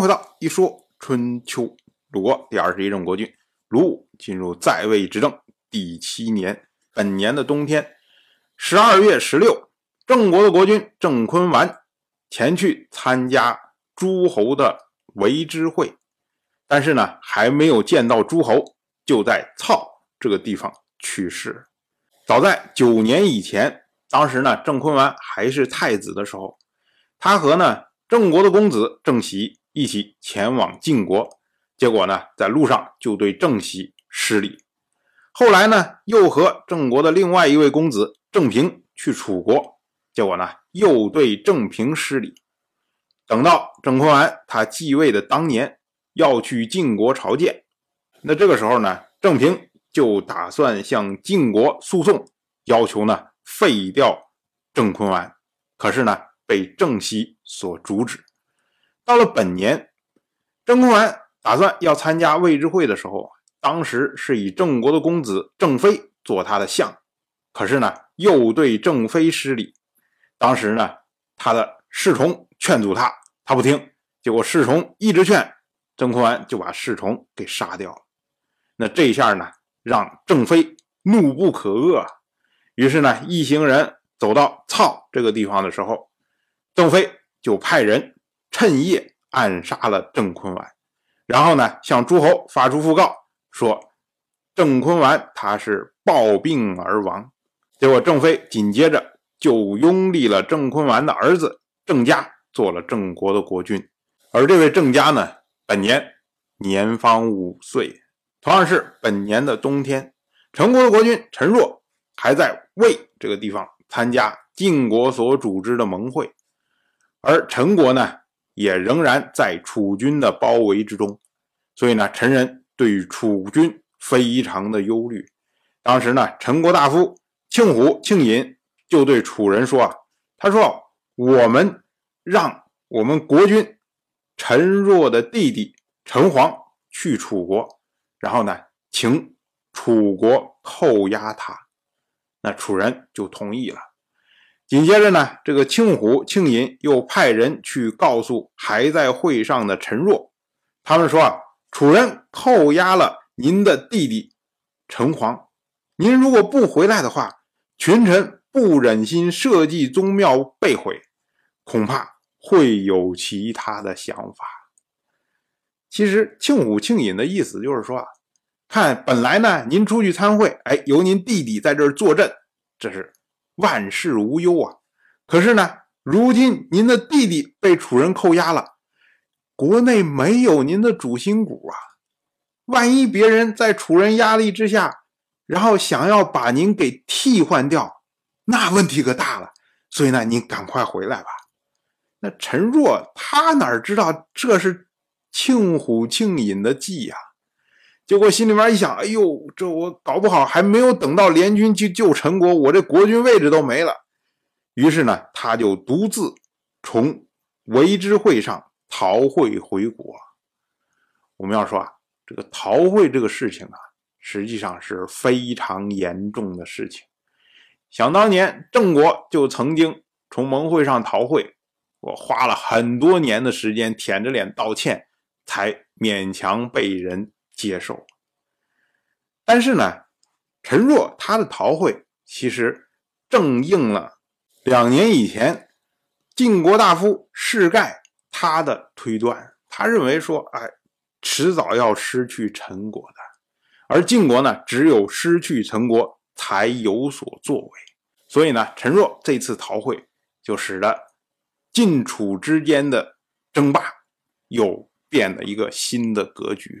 回到一说春秋。鲁国第二十一任国君鲁武进入在位执政第七年，本年的冬天，十二月十六，郑国的国君郑坤完前去参加诸侯的围之会，但是呢，还没有见到诸侯，就在操这个地方去世。早在九年以前，当时呢，郑坤完还是太子的时候，他和呢郑国的公子郑喜。一起前往晋国，结果呢，在路上就对郑喜失礼。后来呢，又和郑国的另外一位公子郑平去楚国，结果呢，又对郑平失礼。等到郑坤完他继位的当年，要去晋国朝见，那这个时候呢，郑平就打算向晋国诉讼，要求呢废掉郑坤完，可是呢，被郑熙所阻止。到了本年，郑坤完打算要参加魏之会的时候，当时是以郑国的公子郑飞做他的相，可是呢，又对郑飞失礼。当时呢，他的侍从劝阻他，他不听，结果侍从一直劝，郑坤完就把侍从给杀掉了。那这一下呢，让郑飞怒不可遏，于是呢，一行人走到操这个地方的时候，郑飞就派人。趁夜暗杀了郑坤完，然后呢，向诸侯发出讣告，说郑坤完他是暴病而亡。结果郑飞紧接着就拥立了郑坤完的儿子郑家做了郑国的国君，而这位郑家呢，本年年方五岁。同样是本年的冬天，陈国的国君陈若还在魏这个地方参加晋国所组织的盟会，而陈国呢？也仍然在楚军的包围之中，所以呢，陈人对于楚军非常的忧虑。当时呢，陈国大夫庆虎、庆尹就对楚人说：“啊，他说我们让我们国君陈若的弟弟陈黄去楚国，然后呢，请楚国扣押他。那楚人就同意了。”紧接着呢，这个庆虎、庆尹又派人去告诉还在会上的陈若，他们说啊，楚人扣押了您的弟弟陈黄，您如果不回来的话，群臣不忍心社稷宗庙被毁，恐怕会有其他的想法。其实庆虎、庆尹的意思就是说啊，看本来呢，您出去参会，哎，由您弟弟在这儿坐镇，这是。万事无忧啊！可是呢，如今您的弟弟被楚人扣押了，国内没有您的主心骨啊！万一别人在楚人压力之下，然后想要把您给替换掉，那问题可大了。所以呢，您赶快回来吧。那陈若他哪知道这是庆虎庆隐的计呀？结果心里面一想，哎呦，这我搞不好还没有等到联军去救陈国，我这国君位置都没了。于是呢，他就独自从为之会上逃会回国。我们要说啊，这个逃会这个事情啊，实际上是非常严重的事情。想当年，郑国就曾经从盟会上逃会，我花了很多年的时间，舔着脸道歉，才勉强被人。接受，但是呢，陈若他的逃会其实正应了两年以前晋国大夫士盖他的推断。他认为说，哎，迟早要失去陈国的，而晋国呢，只有失去陈国才有所作为。所以呢，陈若这次逃会就使得晋楚之间的争霸又变了一个新的格局。